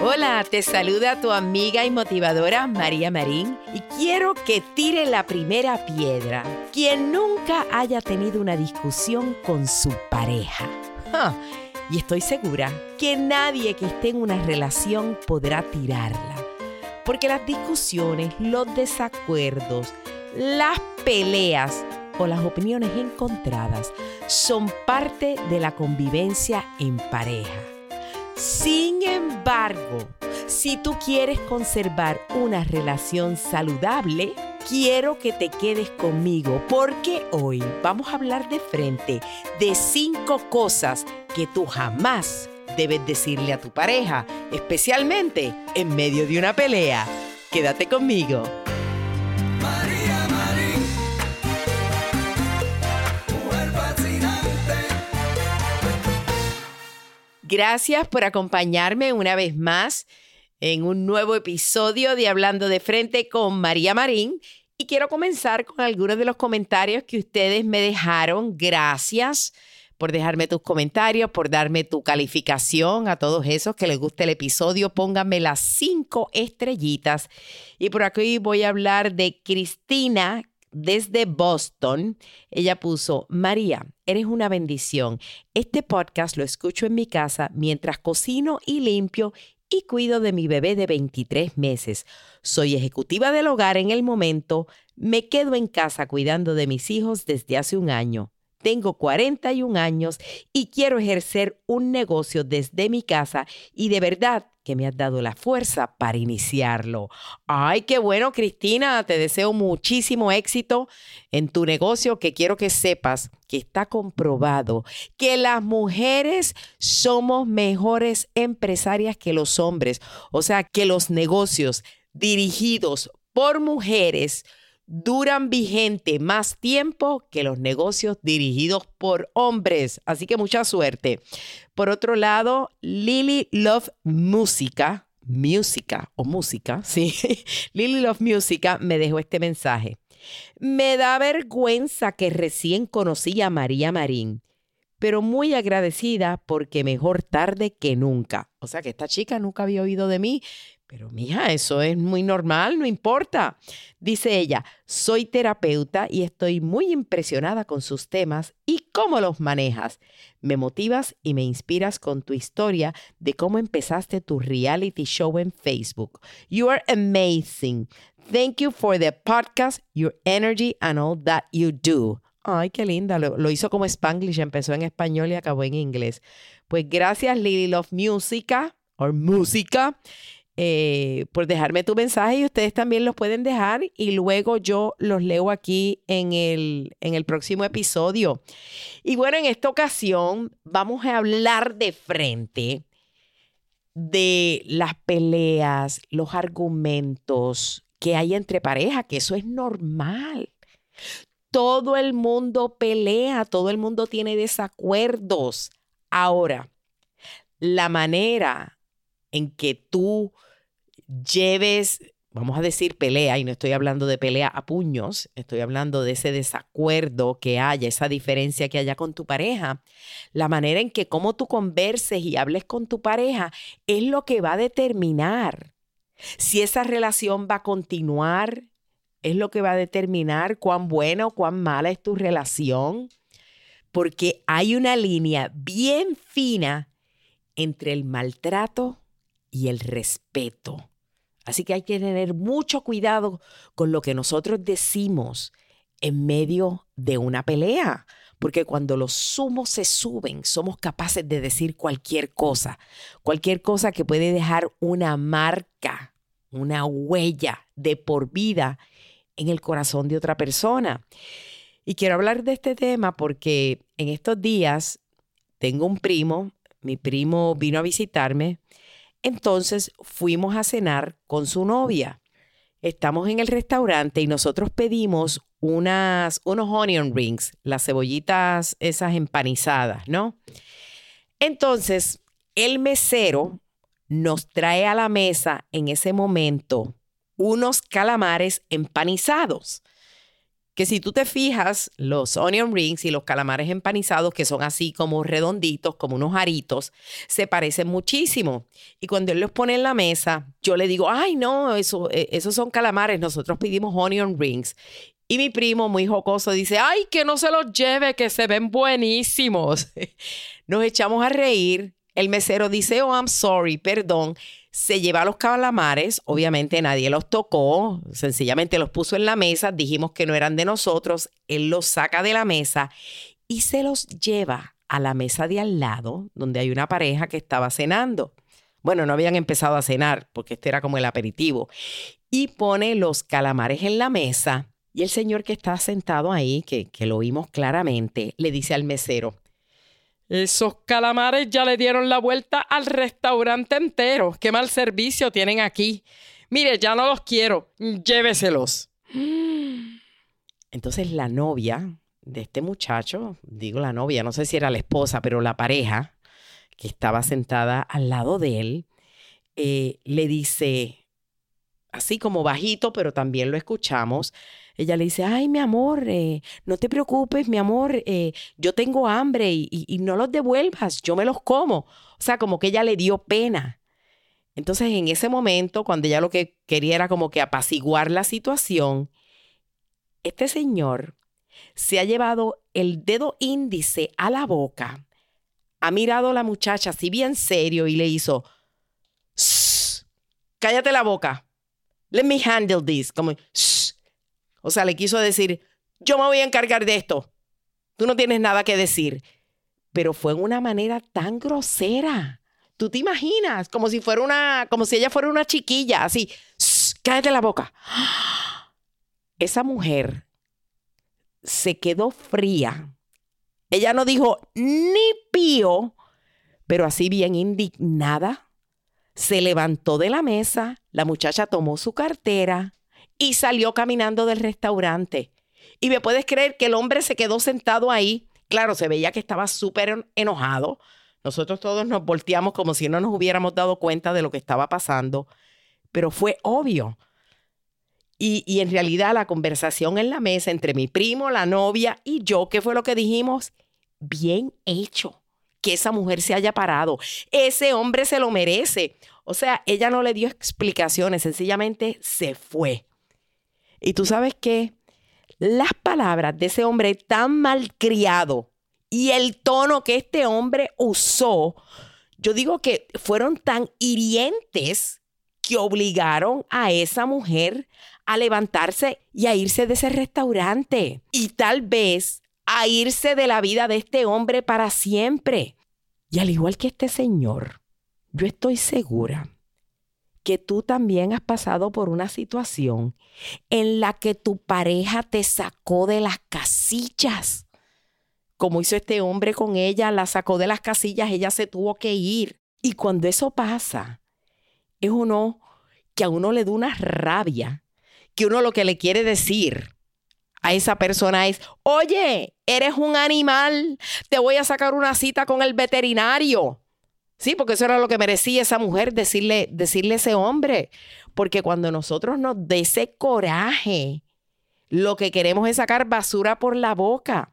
Hola, te saluda tu amiga y motivadora María Marín y quiero que tire la primera piedra quien nunca haya tenido una discusión con su pareja. y estoy segura que nadie que esté en una relación podrá tirarla, porque las discusiones, los desacuerdos, las peleas o las opiniones encontradas son parte de la convivencia en pareja. Sin embargo, si tú quieres conservar una relación saludable, quiero que te quedes conmigo porque hoy vamos a hablar de frente de cinco cosas que tú jamás debes decirle a tu pareja, especialmente en medio de una pelea. Quédate conmigo. Gracias por acompañarme una vez más en un nuevo episodio de Hablando de Frente con María Marín. Y quiero comenzar con algunos de los comentarios que ustedes me dejaron. Gracias por dejarme tus comentarios, por darme tu calificación a todos esos que les guste el episodio. Pónganme las cinco estrellitas. Y por aquí voy a hablar de Cristina, desde Boston. Ella puso, María, eres una bendición. Este podcast lo escucho en mi casa mientras cocino y limpio y cuido de mi bebé de 23 meses. Soy ejecutiva del hogar en el momento. Me quedo en casa cuidando de mis hijos desde hace un año. Tengo 41 años y quiero ejercer un negocio desde mi casa y de verdad que me has dado la fuerza para iniciarlo. Ay, qué bueno, Cristina. Te deseo muchísimo éxito en tu negocio, que quiero que sepas que está comprobado que las mujeres somos mejores empresarias que los hombres. O sea, que los negocios dirigidos por mujeres duran vigente más tiempo que los negocios dirigidos por hombres. Así que mucha suerte. Por otro lado, Lily Love Música, música o música, sí, Lily Love Música me dejó este mensaje. Me da vergüenza que recién conocí a María Marín, pero muy agradecida porque mejor tarde que nunca. O sea que esta chica nunca había oído de mí, pero mija, eso es muy normal, no importa. Dice ella, soy terapeuta y estoy muy impresionada con sus temas y cómo los manejas. Me motivas y me inspiras con tu historia de cómo empezaste tu reality show en Facebook. You are amazing. Thank you for the podcast, your energy and all that you do. Ay, qué linda. Lo, hizo como Spanglish, empezó en español y acabó en inglés. Pues gracias, Lily Love Musica, o música. Eh, por dejarme tu mensaje y ustedes también los pueden dejar y luego yo los leo aquí en el, en el próximo episodio. Y bueno, en esta ocasión vamos a hablar de frente de las peleas, los argumentos que hay entre pareja, que eso es normal. Todo el mundo pelea, todo el mundo tiene desacuerdos. Ahora, la manera en que tú lleves, vamos a decir, pelea, y no estoy hablando de pelea a puños, estoy hablando de ese desacuerdo que haya, esa diferencia que haya con tu pareja, la manera en que cómo tú converses y hables con tu pareja es lo que va a determinar si esa relación va a continuar, es lo que va a determinar cuán buena o cuán mala es tu relación, porque hay una línea bien fina entre el maltrato y el respeto. Así que hay que tener mucho cuidado con lo que nosotros decimos en medio de una pelea, porque cuando los humos se suben, somos capaces de decir cualquier cosa, cualquier cosa que puede dejar una marca, una huella de por vida en el corazón de otra persona. Y quiero hablar de este tema porque en estos días tengo un primo, mi primo vino a visitarme entonces fuimos a cenar con su novia. Estamos en el restaurante y nosotros pedimos unas, unos onion rings, las cebollitas esas empanizadas, ¿no? Entonces, el mesero nos trae a la mesa en ese momento unos calamares empanizados. Que si tú te fijas, los onion rings y los calamares empanizados, que son así como redonditos, como unos aritos, se parecen muchísimo. Y cuando él los pone en la mesa, yo le digo, ay, no, eh, esos son calamares, nosotros pedimos onion rings. Y mi primo, muy jocoso, dice, ay, que no se los lleve, que se ven buenísimos. Nos echamos a reír. El mesero dice, oh, I'm sorry, perdón. Se lleva los calamares, obviamente nadie los tocó, sencillamente los puso en la mesa, dijimos que no eran de nosotros, él los saca de la mesa y se los lleva a la mesa de al lado, donde hay una pareja que estaba cenando. Bueno, no habían empezado a cenar, porque este era como el aperitivo. Y pone los calamares en la mesa y el señor que está sentado ahí, que, que lo oímos claramente, le dice al mesero, esos calamares ya le dieron la vuelta al restaurante entero. Qué mal servicio tienen aquí. Mire, ya no los quiero. Lléveselos. Entonces la novia de este muchacho, digo la novia, no sé si era la esposa, pero la pareja que estaba sentada al lado de él, eh, le dice, así como bajito, pero también lo escuchamos, ella le dice, ay, mi amor, eh, no te preocupes, mi amor, eh, yo tengo hambre y, no los devuelvas, yo me los como. O sea, como que ella le dio pena. Entonces, en ese momento, cuando ella lo que quería era como que apaciguar la situación, este señor se ha llevado el dedo índice a la boca, ha mirado a la muchacha así bien serio y le hizo, cállate la boca, let me handle this, como, o sea, le quiso decir, yo me voy a encargar de esto. Tú no tienes nada que decir. Pero fue en una manera tan grosera. Tú te imaginas, como si fuera una, como si ella fuera una chiquilla, así, cállate la boca. Esa mujer se quedó fría. Ella no dijo ni pío, pero así bien indignada, se levantó de la mesa, la muchacha tomó su cartera, y salió caminando del restaurante. Y me puedes creer que el hombre se quedó sentado ahí. Claro, se veía que estaba súper enojado. Nosotros todos nos volteamos como si no nos hubiéramos dado cuenta de lo que estaba pasando, pero fue obvio. Y, y, en realidad la conversación en la mesa entre mi primo, la novia y yo, ¿qué fue lo que dijimos? Bien hecho, que esa mujer se haya parado. Ese hombre se lo merece. O sea, ella no le dio explicaciones, sencillamente se fue. Y tú sabes que las palabras de ese hombre tan malcriado y el tono que este hombre usó, yo digo que fueron tan hirientes que obligaron a esa mujer a levantarse y a irse de ese restaurante y tal vez a irse de la vida de este hombre para siempre. Y al igual que este señor, yo estoy segura que tú también has pasado por una situación en la que tu pareja te sacó de las casillas. Como hizo este hombre con ella, la sacó de las casillas, ella se tuvo que ir. Y cuando eso pasa, es uno que a uno le da una rabia, que uno lo que le quiere decir a esa persona es, oye, eres un animal, te voy a sacar una cita con el veterinario. Sí, porque eso era lo que merecía esa mujer, decirle, decirle a ese hombre. Porque cuando nosotros nos dé ese coraje, lo que queremos es sacar basura por la boca.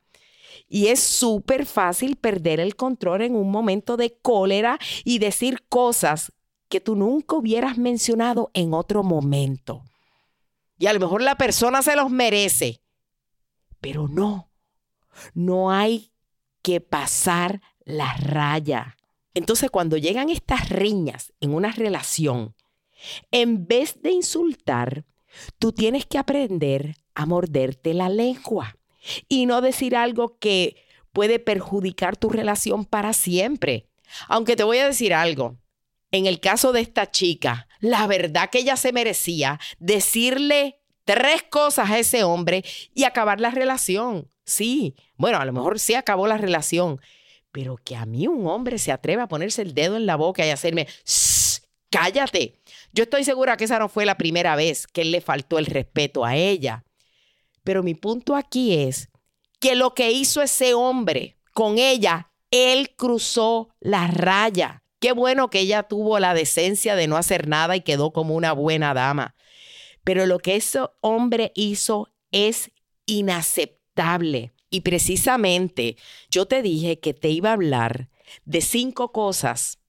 Y es súper fácil perder el control en un momento de cólera y decir cosas que tú nunca hubieras mencionado en otro momento. Y a lo mejor la persona se los merece, pero no, no hay que pasar la raya. Entonces, cuando llegan estas riñas en una relación, en vez de insultar, tú tienes que aprender a morderte la lengua y no decir algo que puede perjudicar tu relación para siempre. Aunque te voy a decir algo, en el caso de esta chica, la verdad que ella se merecía decirle tres cosas a ese hombre y acabar la relación. Sí, bueno, a lo mejor sí acabó la relación, pero que a mí un hombre se atreva a ponerse el dedo en la boca y hacerme, cállate. Yo estoy segura que esa no fue la primera vez que él le faltó el respeto a ella. Pero mi punto aquí es que lo que hizo ese hombre con ella, él cruzó la raya. Qué bueno que ella tuvo la decencia de no hacer nada y quedó como una buena dama. Pero lo que ese hombre hizo es inaceptable. Y precisamente yo te dije que te iba a hablar de cinco cosas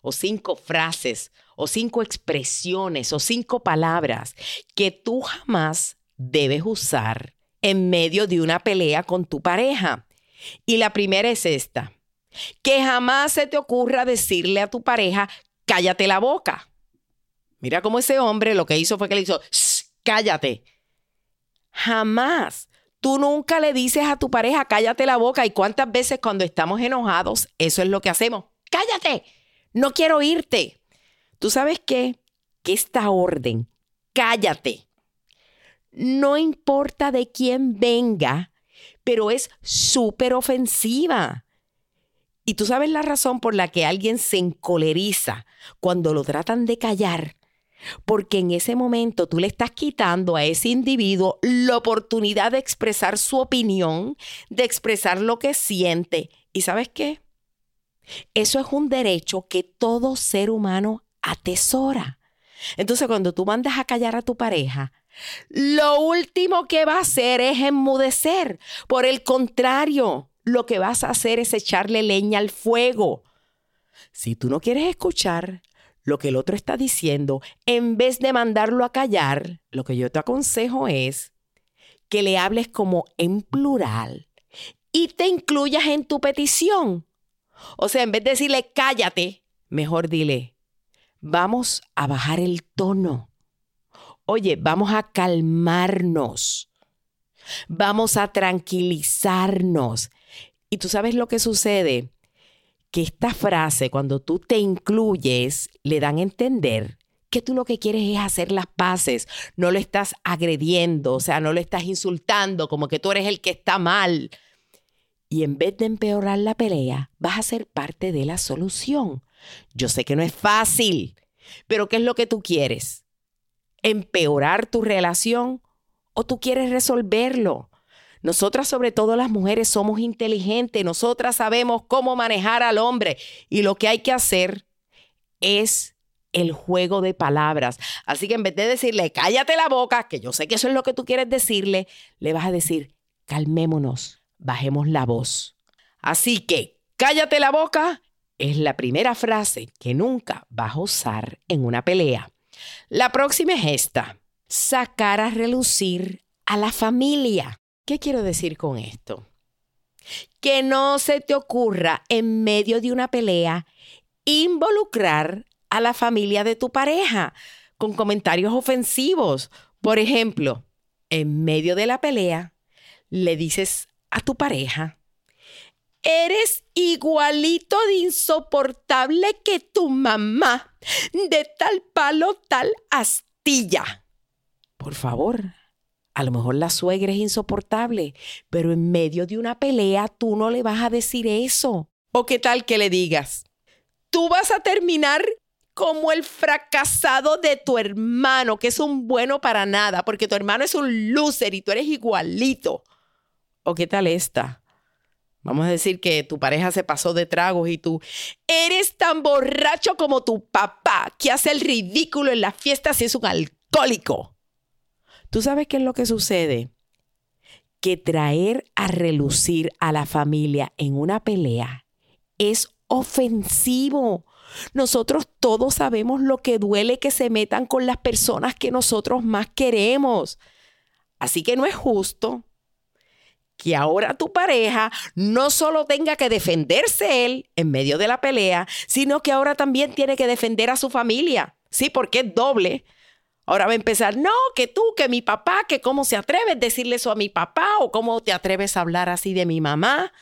o cinco frases o cinco expresiones o cinco palabras que tú jamás debes usar en medio de una pelea con tu pareja. Y la primera es esta, que jamás se te ocurra decirle a tu pareja, cállate la boca. Mira cómo ese hombre lo que hizo fue que le hizo, cállate. Jamás. Tú nunca le dices a tu pareja, cállate la boca. ¿Y cuántas veces cuando estamos enojados, eso es lo que hacemos? Cállate. No quiero irte. ¿Tú sabes qué? Que esta orden, cállate, no importa de quién venga, pero es súper ofensiva. Y tú sabes la razón por la que alguien se encoleriza cuando lo tratan de callar. Porque en ese momento tú le estás quitando a ese individuo la oportunidad de expresar su opinión, de expresar lo que siente. ¿Y sabes qué? Eso es un derecho que todo ser humano atesora. Entonces, cuando tú mandas a callar a tu pareja, lo último que va a hacer es enmudecer. Por el contrario, lo que vas a hacer es echarle leña al fuego. Si tú no quieres escuchar lo que el otro está diciendo, en vez de mandarlo a callar, lo que yo te aconsejo es que le hables como en plural y te incluyas en tu petición. O sea, en vez de decirle cállate, mejor dile, vamos a bajar el tono. Oye, vamos a calmarnos. Vamos a tranquilizarnos. Y tú sabes lo que sucede, que esta frase, cuando tú te incluyes, le dan a entender que tú lo que quieres es hacer las paces, no lo estás agrediendo, o sea, no lo estás insultando como que tú eres el que está mal. Y en vez de empeorar la pelea, vas a ser parte de la solución. Yo sé que no es fácil, pero ¿qué es lo que tú quieres? ¿Empeorar tu relación o tú quieres resolverlo? Nosotras, sobre todo las mujeres, somos inteligentes, nosotras sabemos cómo manejar al hombre y lo que hay que hacer es el juego de palabras. Así que en vez de decirle, cállate la boca, que yo sé que eso es lo que tú quieres decirle, le vas a decir, calmémonos, bajemos la voz. Así que, cállate la boca es la primera frase que nunca vas a usar en una pelea. La próxima es esta, sacar a relucir a la familia. ¿Qué quiero decir con esto? Que no se te ocurra en medio de una pelea involucrar a la familia de tu pareja con comentarios ofensivos. Por ejemplo, en medio de la pelea, le dices a tu pareja, Eres igualito de insoportable que tu mamá, de tal palo, tal astilla. Por favor, a lo mejor la suegra es insoportable, pero en medio de una pelea tú no le vas a decir eso. ¿O qué tal que le digas? Tú vas a terminar como el fracasado de tu hermano, que es un bueno para nada, porque tu hermano es un loser y tú eres igualito. ¿O qué tal esta? Vamos a decir que tu pareja se pasó de tragos y tú eres tan borracho como tu papá, que hace el ridículo en las fiestas y es un alcohólico. ¿Tú sabes qué es lo que sucede? Que traer a relucir a la familia en una pelea es ofensivo. Nosotros todos sabemos lo que duele que se metan con las personas que nosotros más queremos. Así que no es justo que ahora tu pareja no solo tenga que defenderse él en medio de la pelea, sino que ahora también tiene que defender a su familia. Sí, porque es doble. Ahora va a empezar, no, que tú, que mi papá, que cómo se atreves a decirle eso a mi papá o cómo te atreves a hablar así de mi mamá.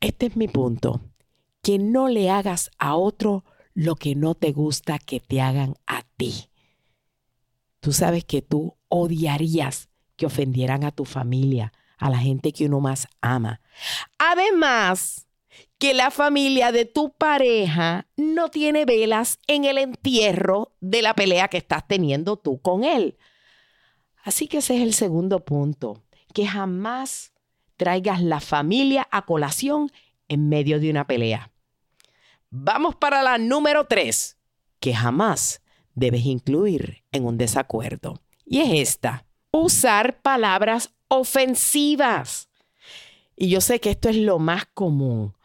Este es mi punto, que no le hagas a otro lo que no te gusta que te hagan a ti. Tú sabes que tú odiarías que ofendieran a tu familia, a la gente que uno más ama. Además, que la familia de tu pareja no tiene velas en el entierro de la pelea que estás teniendo tú con él. Así que ese es el segundo punto, que jamás traigas la familia a colación en medio de una pelea. Vamos para la número tres, que jamás debes incluir en un desacuerdo. Y es esta, usar palabras ofensivas. Y yo sé que esto es lo más común.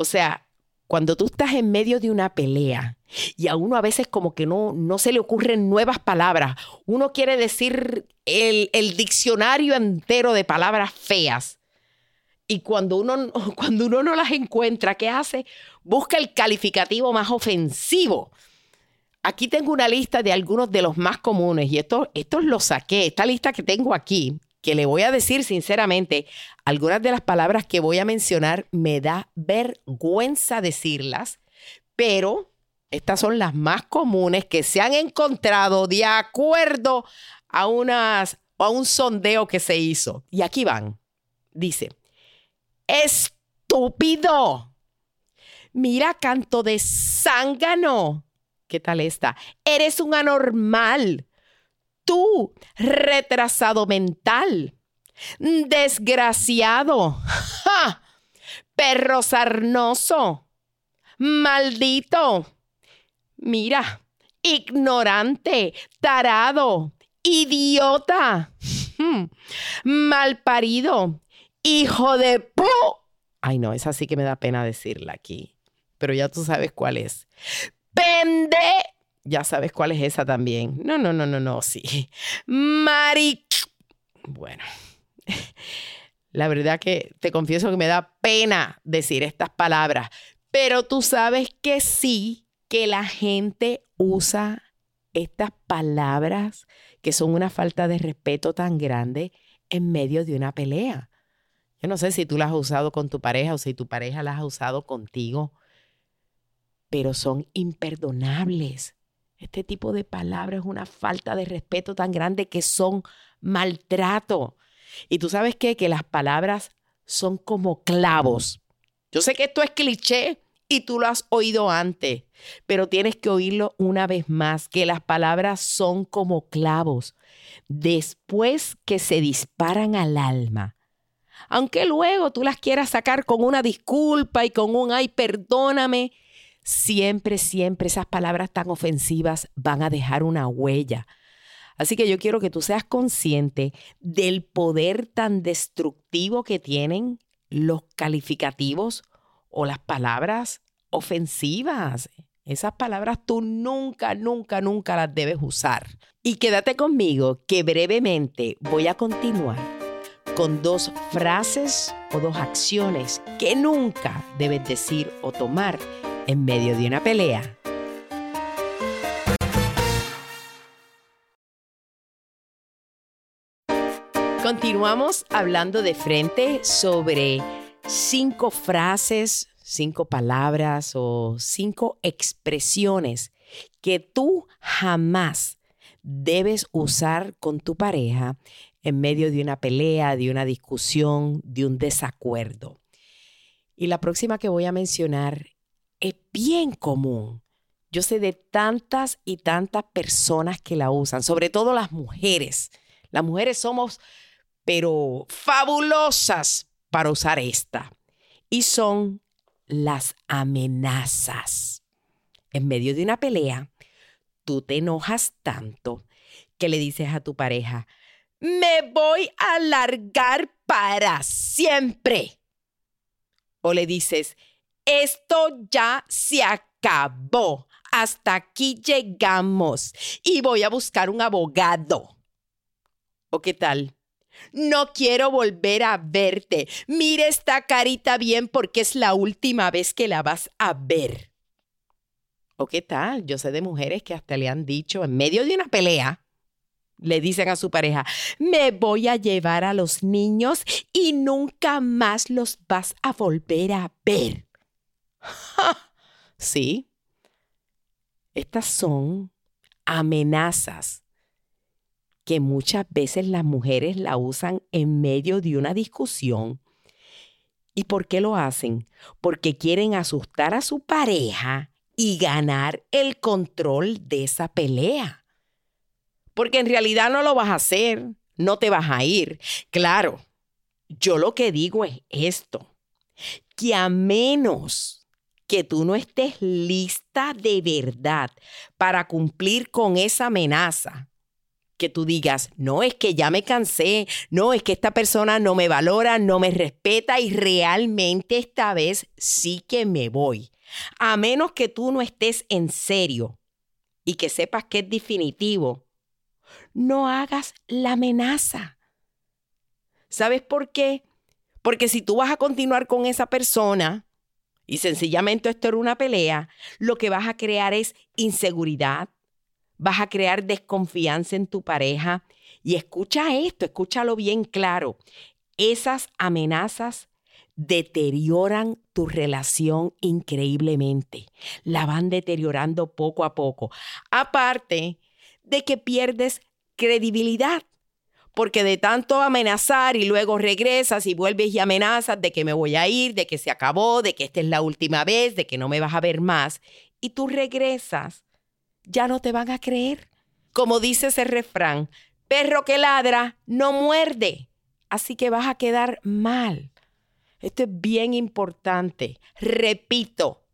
O sea, cuando tú estás en medio de una pelea y a uno a veces como que no, no se le ocurren nuevas palabras, uno quiere decir el, el diccionario entero de palabras feas. Y cuando uno, cuando uno no las encuentra, ¿qué hace? Busca el calificativo más ofensivo. Aquí tengo una lista de algunos de los más comunes y estos, estos los saqué. Esta lista que tengo aquí que le voy a decir sinceramente, algunas de las palabras que voy a mencionar me da vergüenza decirlas, pero estas son las más comunes que se han encontrado de acuerdo a, unas, a un sondeo que se hizo. Y aquí van. Dice, estúpido. Mira, canto de zángano. ¿Qué tal está? Eres un anormal tú, retrasado mental, desgraciado, perro sarnoso, maldito, mira, ignorante, tarado, idiota, malparido, hijo de. Ay, no, esa sí que me da pena decirla aquí, pero ya tú sabes cuál es. Pende ya sabes cuál es esa también. No, no, no, no, no, sí. Mari. Bueno, la verdad que te confieso que me da pena decir estas palabras, pero tú sabes que sí, que la gente usa estas palabras que son una falta de respeto tan grande en medio de una pelea. Yo no sé si tú las has usado con tu pareja o si tu pareja las ha usado contigo, pero son imperdonables. Este tipo de palabras es una falta de respeto tan grande que son maltrato. Y tú sabes qué? Que las palabras son como clavos. Yo sé que esto es cliché y tú lo has oído antes, pero tienes que oírlo una vez más, que las palabras son como clavos. Después que se disparan al alma, aunque luego tú las quieras sacar con una disculpa y con un ay, perdóname, siempre, siempre esas palabras tan ofensivas van a dejar una huella. Así que yo quiero que tú seas consciente del poder tan destructivo que tienen los calificativos o las palabras ofensivas. Esas palabras tú nunca, nunca, nunca las debes usar. Y quédate conmigo que brevemente voy a continuar con dos frases o dos acciones que nunca debes decir o tomar en medio de una pelea. Continuamos hablando de frente sobre cinco frases, cinco palabras o cinco expresiones que tú jamás debes usar con tu pareja en medio de una pelea, de una discusión, de un desacuerdo. Y la próxima que voy a mencionar es bien común. Yo sé de tantas y tantas personas que la usan, sobre todo las mujeres. Las mujeres somos, pero fabulosas para usar esta. Y son las amenazas. En medio de una pelea, tú te enojas tanto que le dices a tu pareja, me voy a largar para siempre. O le dices, esto ya se acabó. Hasta aquí llegamos y voy a buscar un abogado. ¿O qué tal? No quiero volver a verte. Mire esta carita bien porque es la última vez que la vas a ver. ¿O qué tal? Yo sé de mujeres que hasta le han dicho en medio de una pelea, le dicen a su pareja, me voy a llevar a los niños y nunca más los vas a volver a ver. Sí, estas son amenazas que muchas veces las mujeres la usan en medio de una discusión. ¿Y por qué lo hacen? Porque quieren asustar a su pareja y ganar el control de esa pelea. porque en realidad no lo vas a hacer, no te vas a ir. Claro, yo lo que digo es esto, que a menos que tú no estés lista de verdad para cumplir con esa amenaza, que tú digas, no, es que ya me cansé, no, es que esta persona no me valora, no me respeta y realmente esta vez sí que me voy. A menos que tú no estés en serio y que sepas que es definitivo, no hagas la amenaza. ¿Sabes por qué? Porque si tú vas a continuar con esa persona y sencillamente esto era una pelea, lo que vas a crear es inseguridad, vas a crear desconfianza en tu pareja. Y escucha esto, escúchalo bien claro. Esas amenazas deterioran tu relación increíblemente. La van deteriorando poco a poco. Aparte de que pierdes credibilidad. Porque de tanto amenazar y luego regresas y vuelves y amenazas de que me voy a ir, de que se acabó, de que esta es la última vez, de que no me vas a ver más, y tú regresas, ya no te van a creer. Como dice ese refrán, perro que ladra no muerde. Así que vas a quedar mal. Esto es bien importante. Repito,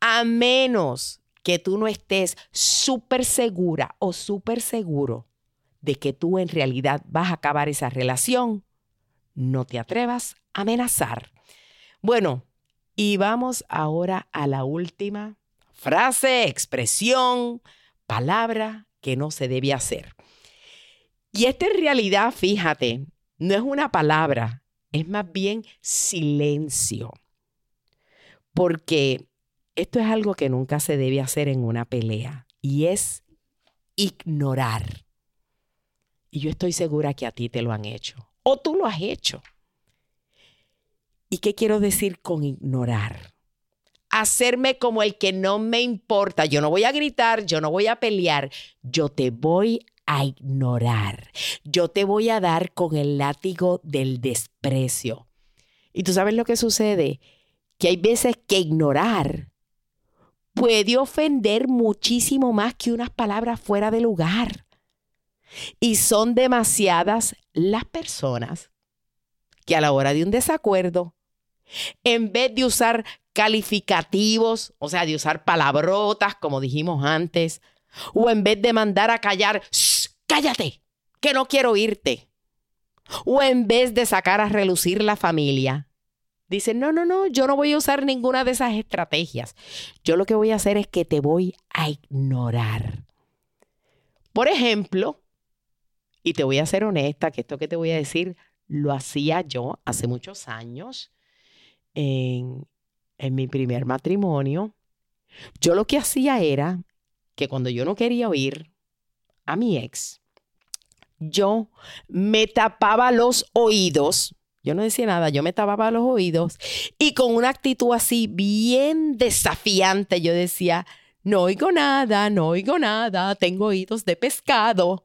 a menos que tú no estés súper segura o súper seguro de que tú en realidad vas a acabar esa relación, no te atrevas a amenazar. Bueno, y vamos ahora a la última frase, expresión, palabra que no se debe hacer. Y esta en realidad, fíjate, no es una palabra, es más bien silencio. Porque esto es algo que nunca se debe hacer en una pelea y es ignorar. Y yo estoy segura que a ti te lo han hecho. O tú lo has hecho. ¿Y qué quiero decir con ignorar? Hacerme como el que no me importa. Yo no voy a gritar, yo no voy a pelear. Yo te voy a ignorar. Yo te voy a dar con el látigo del desprecio. Y tú sabes lo que sucede, que hay veces que ignorar puede ofender muchísimo más que unas palabras fuera de lugar. Y son demasiadas las personas que a la hora de un desacuerdo, en vez de usar calificativos, o sea, de usar palabrotas, como dijimos antes, o en vez de mandar a callar, cállate, que no quiero oírte, o en vez de sacar a relucir la familia, dicen, no, no, no, yo no voy a usar ninguna de esas estrategias. Yo lo que voy a hacer es que te voy a ignorar. Por ejemplo, y te voy a ser honesta, que esto que te voy a decir lo hacía yo hace muchos años en, en mi primer matrimonio. Yo lo que hacía era que cuando yo no quería oír a mi ex, yo me tapaba los oídos. Yo no decía nada, yo me tapaba los oídos y con una actitud así bien desafiante yo decía, no oigo nada, no oigo nada, tengo oídos de pescado.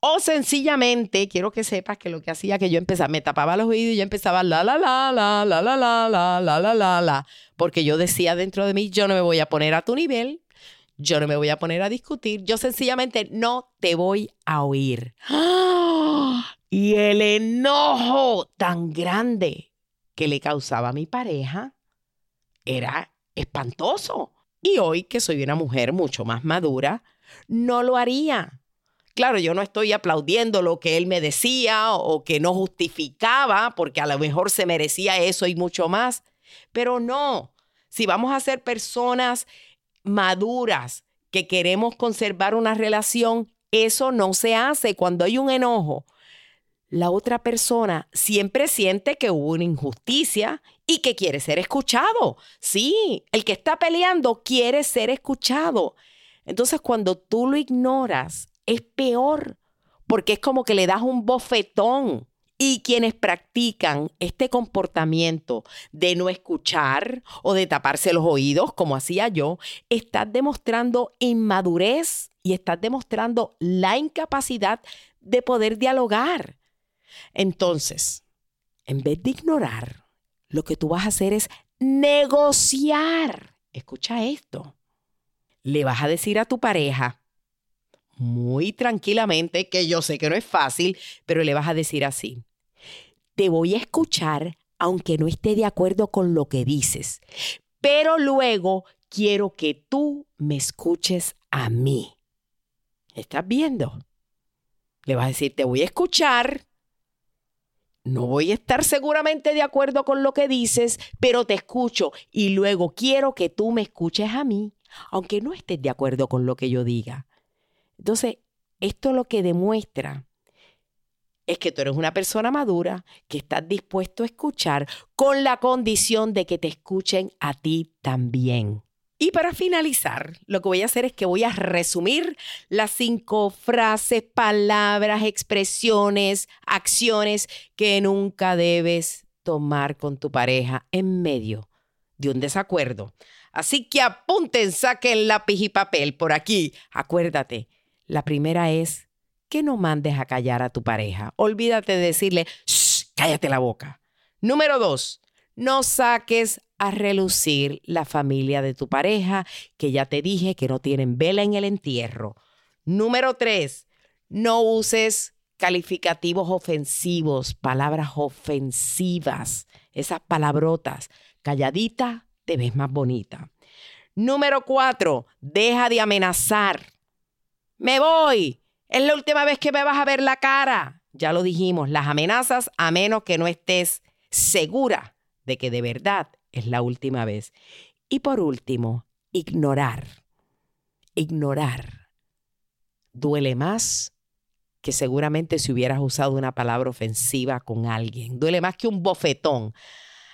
O sencillamente, quiero que sepas que lo que hacía que yo empezaba, me tapaba los oídos y yo empezaba la la la la la la la la la la la la, porque yo decía dentro de mí, yo no me voy a poner a tu nivel, yo no me voy a poner a discutir, yo sencillamente no te voy a oír. Y el enojo tan grande que le causaba a mi pareja era espantoso. Y hoy que soy una mujer mucho más madura, no lo haría Claro, yo no estoy aplaudiendo lo que él me decía o que no justificaba, porque a lo mejor se merecía eso y mucho más, pero no. Si vamos a ser personas maduras que queremos conservar una relación, eso no se hace cuando hay un enojo. La otra persona siempre siente que hubo una injusticia y que quiere ser escuchado. Sí, el que está peleando quiere ser escuchado. Entonces, cuando tú lo ignoras, es peor, porque es como que le das un bofetón. Y quienes practican este comportamiento de no escuchar o de taparse los oídos, como hacía yo, estás demostrando inmadurez y estás demostrando la incapacidad de poder dialogar. Entonces, en vez de ignorar, lo que tú vas a hacer es negociar. Escucha esto. Le vas a decir a tu pareja, muy tranquilamente, que yo sé que no es fácil, pero le vas a decir así. Te voy a escuchar aunque no esté de acuerdo con lo que dices, pero luego quiero que tú me escuches a mí. ¿Estás viendo? Le vas a decir, te voy a escuchar. No voy a estar seguramente de acuerdo con lo que dices, pero te escucho y luego quiero que tú me escuches a mí, aunque no estés de acuerdo con lo que yo diga. Entonces, esto lo que demuestra es que tú eres una persona madura, que estás dispuesto a escuchar con la condición de que te escuchen a ti también. Y para finalizar, lo que voy a hacer es que voy a resumir las cinco frases, palabras, expresiones, acciones que nunca debes tomar con tu pareja en medio de un desacuerdo. Así que apunten, saquen lápiz y papel por aquí. Acuérdate, la primera es que no mandes a callar a tu pareja. Olvídate de decirle, Shh, cállate la boca. Número dos, no saques a relucir la familia de tu pareja, que ya te dije que no tienen vela en el entierro. Número tres, no uses calificativos ofensivos, palabras ofensivas, esas palabrotas. Calladita, te ves más bonita. Número cuatro, deja de amenazar. Me voy. Es la última vez que me vas a ver la cara. Ya lo dijimos, las amenazas a menos que no estés segura de que de verdad es la última vez. Y por último, ignorar. Ignorar duele más que seguramente si hubieras usado una palabra ofensiva con alguien. Duele más que un bofetón.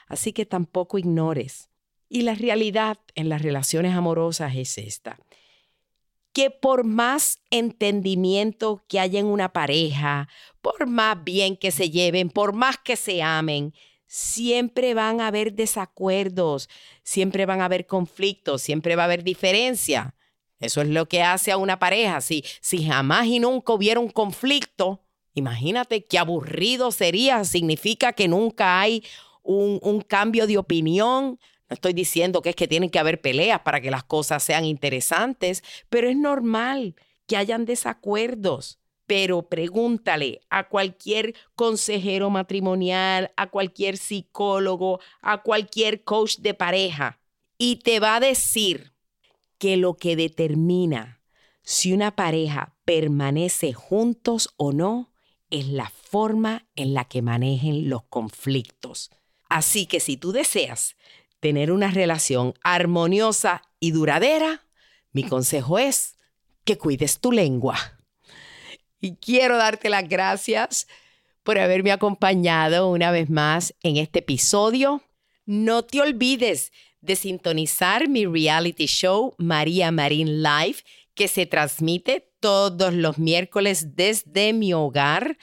Así que tampoco ignores. Y la realidad en las relaciones amorosas es esta. Que por más entendimiento que haya en una pareja, por más bien que se lleven, por más que se amen, siempre van a haber desacuerdos, siempre van a haber conflictos, siempre va a haber diferencia. Eso es lo que hace a una pareja. Si, si jamás y nunca hubiera un conflicto, imagínate qué aburrido sería. Significa que nunca hay un, un cambio de opinión. Estoy diciendo que es que tienen que haber peleas para que las cosas sean interesantes, pero es normal que hayan desacuerdos pero pregúntale a cualquier consejero matrimonial, a cualquier psicólogo, a cualquier coach de pareja y te va a decir que lo que determina si una pareja permanece juntos o no es la forma en la que manejen los conflictos. Así que si tú deseas tener una relación armoniosa y duradera, mi consejo es que cuides tu lengua. Y quiero darte las gracias por haberme acompañado una vez más en este episodio. No te olvides de sintonizar mi reality show María Marín Live, que se transmite todos los miércoles desde mi hogar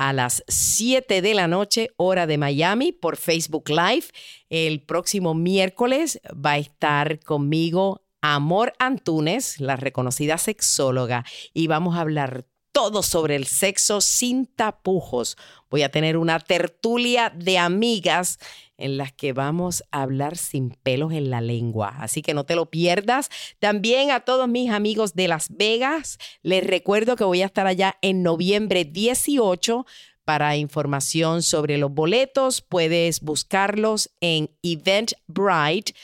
a las 7 de la noche, hora de Miami, por Facebook Live. El próximo miércoles va a estar conmigo Amor Antunes, la reconocida sexóloga, y vamos a hablar todo sobre el sexo sin tapujos. Voy a tener una tertulia de amigas en las que vamos a hablar sin pelos en la lengua. Así que no te lo pierdas. También a todos mis amigos de Las Vegas, les recuerdo que voy a estar allá en noviembre 18. Para información sobre los boletos, puedes buscarlos en Eventbrite.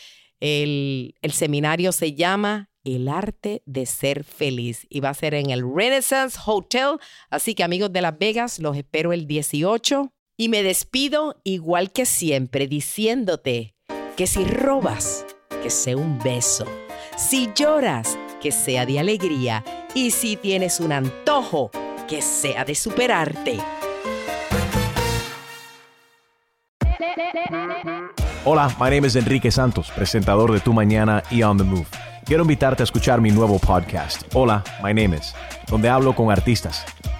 El, el seminario se llama el arte de ser feliz. Y va a ser en el Renaissance Hotel. Así que amigos de Las Vegas, los espero el 18. Y me despido igual que siempre diciéndote que si robas, que sea un beso. Si lloras, que sea de alegría. Y si tienes un antojo, que sea de superarte. Hola, my name is Enrique Santos, presentador de Tu Mañana y On the Move. Quiero invitarte a escuchar mi nuevo podcast, Hola, My Name Is, donde hablo con artistas,